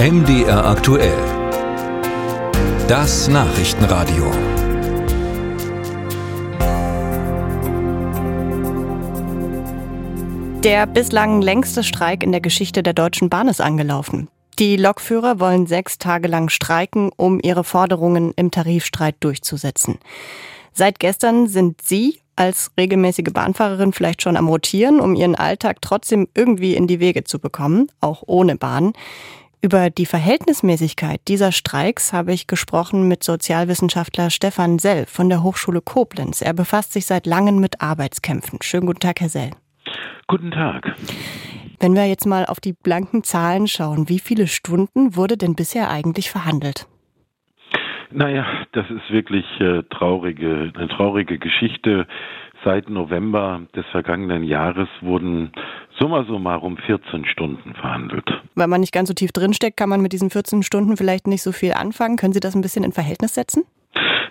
MDR aktuell. Das Nachrichtenradio. Der bislang längste Streik in der Geschichte der Deutschen Bahn ist angelaufen. Die Lokführer wollen sechs Tage lang streiken, um ihre Forderungen im Tarifstreit durchzusetzen. Seit gestern sind Sie als regelmäßige Bahnfahrerin vielleicht schon am Rotieren, um Ihren Alltag trotzdem irgendwie in die Wege zu bekommen, auch ohne Bahn. Über die Verhältnismäßigkeit dieser Streiks habe ich gesprochen mit Sozialwissenschaftler Stefan Sell von der Hochschule Koblenz. Er befasst sich seit langem mit Arbeitskämpfen. Schönen guten Tag, Herr Sell. Guten Tag. Wenn wir jetzt mal auf die blanken Zahlen schauen, wie viele Stunden wurde denn bisher eigentlich verhandelt? Naja, das ist wirklich äh, traurige, eine traurige Geschichte. Seit November des vergangenen Jahres wurden summa summarum 14 Stunden verhandelt. Weil man nicht ganz so tief drinsteckt, kann man mit diesen 14 Stunden vielleicht nicht so viel anfangen. Können Sie das ein bisschen in Verhältnis setzen?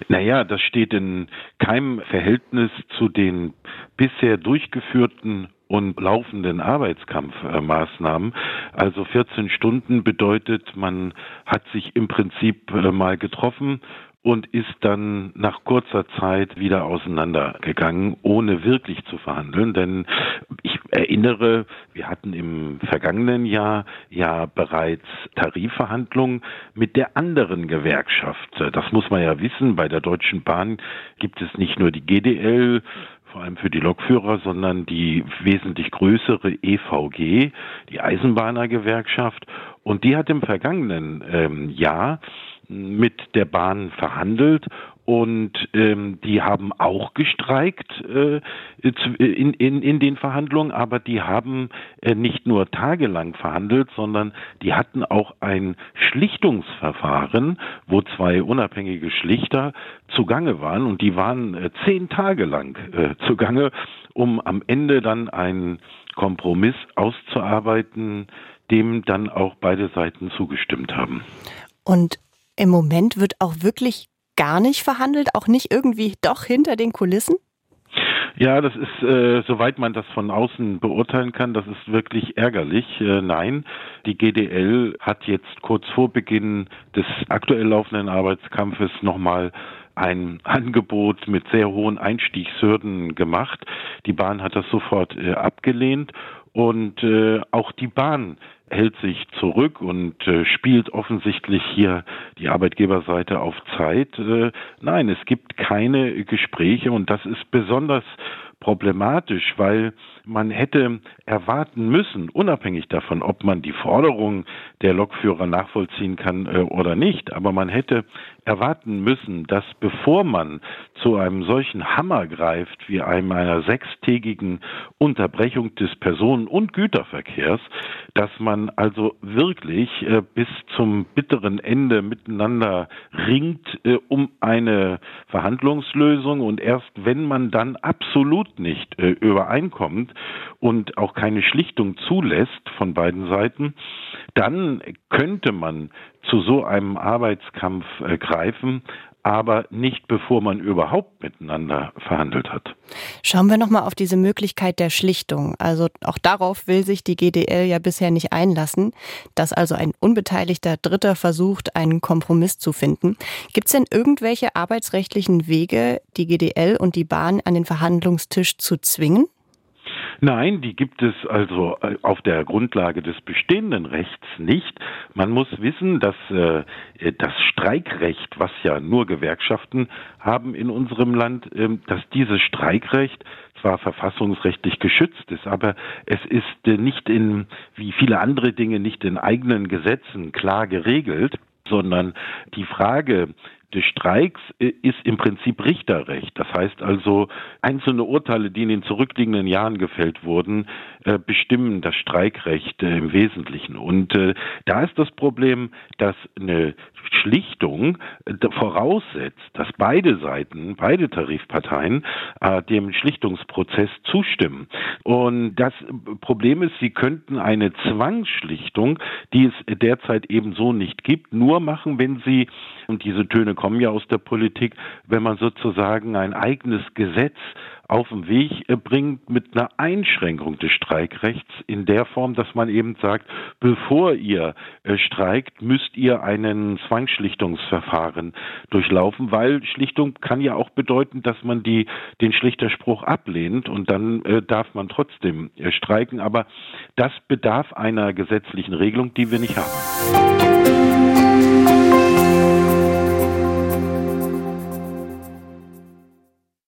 Naja, das steht in keinem Verhältnis zu den bisher durchgeführten und laufenden Arbeitskampfmaßnahmen. Also 14 Stunden bedeutet, man hat sich im Prinzip äh, mal getroffen und ist dann nach kurzer Zeit wieder auseinandergegangen, ohne wirklich zu verhandeln. Denn ich erinnere, wir hatten im vergangenen Jahr ja bereits Tarifverhandlungen mit der anderen Gewerkschaft. Das muss man ja wissen. Bei der Deutschen Bahn gibt es nicht nur die GDL, vor allem für die Lokführer, sondern die wesentlich größere EVG, die Eisenbahnergewerkschaft. Und die hat im vergangenen ähm, Jahr mit der Bahn verhandelt und ähm, die haben auch gestreikt äh, in, in, in den Verhandlungen, aber die haben äh, nicht nur tagelang verhandelt, sondern die hatten auch ein Schlichtungsverfahren, wo zwei unabhängige Schlichter zugange waren und die waren äh, zehn Tage lang äh, zugange, um am Ende dann einen Kompromiss auszuarbeiten, dem dann auch beide Seiten zugestimmt haben. Und im Moment wird auch wirklich gar nicht verhandelt, auch nicht irgendwie doch hinter den Kulissen? Ja, das ist, äh, soweit man das von außen beurteilen kann, das ist wirklich ärgerlich. Äh, nein, die GDL hat jetzt kurz vor Beginn des aktuell laufenden Arbeitskampfes nochmal ein Angebot mit sehr hohen Einstiegshürden gemacht. Die Bahn hat das sofort äh, abgelehnt und äh, auch die Bahn hält sich zurück und äh, spielt offensichtlich hier die Arbeitgeberseite auf Zeit. Äh, nein, es gibt keine Gespräche und das ist besonders problematisch, weil man hätte erwarten müssen, unabhängig davon, ob man die Forderungen der Lokführer nachvollziehen kann äh, oder nicht, aber man hätte erwarten müssen, dass bevor man zu einem solchen Hammer greift wie einem einer sechstägigen Unterbrechung des Personen- und Güterverkehrs, dass man also wirklich äh, bis zum bitteren Ende miteinander ringt äh, um eine Verhandlungslösung und erst wenn man dann absolut nicht äh, übereinkommt und auch keine Schlichtung zulässt von beiden Seiten, dann könnte man zu so einem Arbeitskampf äh, greifen, aber nicht bevor man überhaupt miteinander verhandelt hat. Schauen wir noch mal auf diese Möglichkeit der Schlichtung. Also auch darauf will sich die GDL ja bisher nicht einlassen, dass also ein unbeteiligter Dritter versucht, einen Kompromiss zu finden. Gibt es denn irgendwelche arbeitsrechtlichen Wege, die GDL und die Bahn an den Verhandlungstisch zu zwingen? Nein, die gibt es also äh, auf der Grundlage des bestehenden Rechts nicht. Man muss wissen, dass äh, das Streikrecht, was ja nur Gewerkschaften haben in unserem Land, äh, dass dieses Streikrecht zwar verfassungsrechtlich geschützt ist, aber es ist äh, nicht in, wie viele andere Dinge, nicht in eigenen Gesetzen klar geregelt sondern die Frage, des Streiks äh, ist im Prinzip Richterrecht. Das heißt also, einzelne Urteile, die in den zurückliegenden Jahren gefällt wurden, äh, bestimmen das Streikrecht äh, im Wesentlichen. Und da ist das Problem, dass eine Schlichtung voraussetzt, dass beide Seiten, beide Tarifparteien dem Schlichtungsprozess zustimmen. Und das Problem ist, sie könnten eine Zwangsschlichtung, die es derzeit eben so nicht gibt, nur machen, wenn sie, diese Töne kommen ja aus der Politik, wenn man sozusagen ein eigenes Gesetz auf den Weg bringt mit einer Einschränkung des Streikrechts in der Form, dass man eben sagt, bevor ihr äh, streikt, müsst ihr einen Zwangsschlichtungsverfahren durchlaufen, weil Schlichtung kann ja auch bedeuten, dass man die, den Schlichterspruch ablehnt und dann äh, darf man trotzdem äh, streiken. Aber das bedarf einer gesetzlichen Regelung, die wir nicht haben.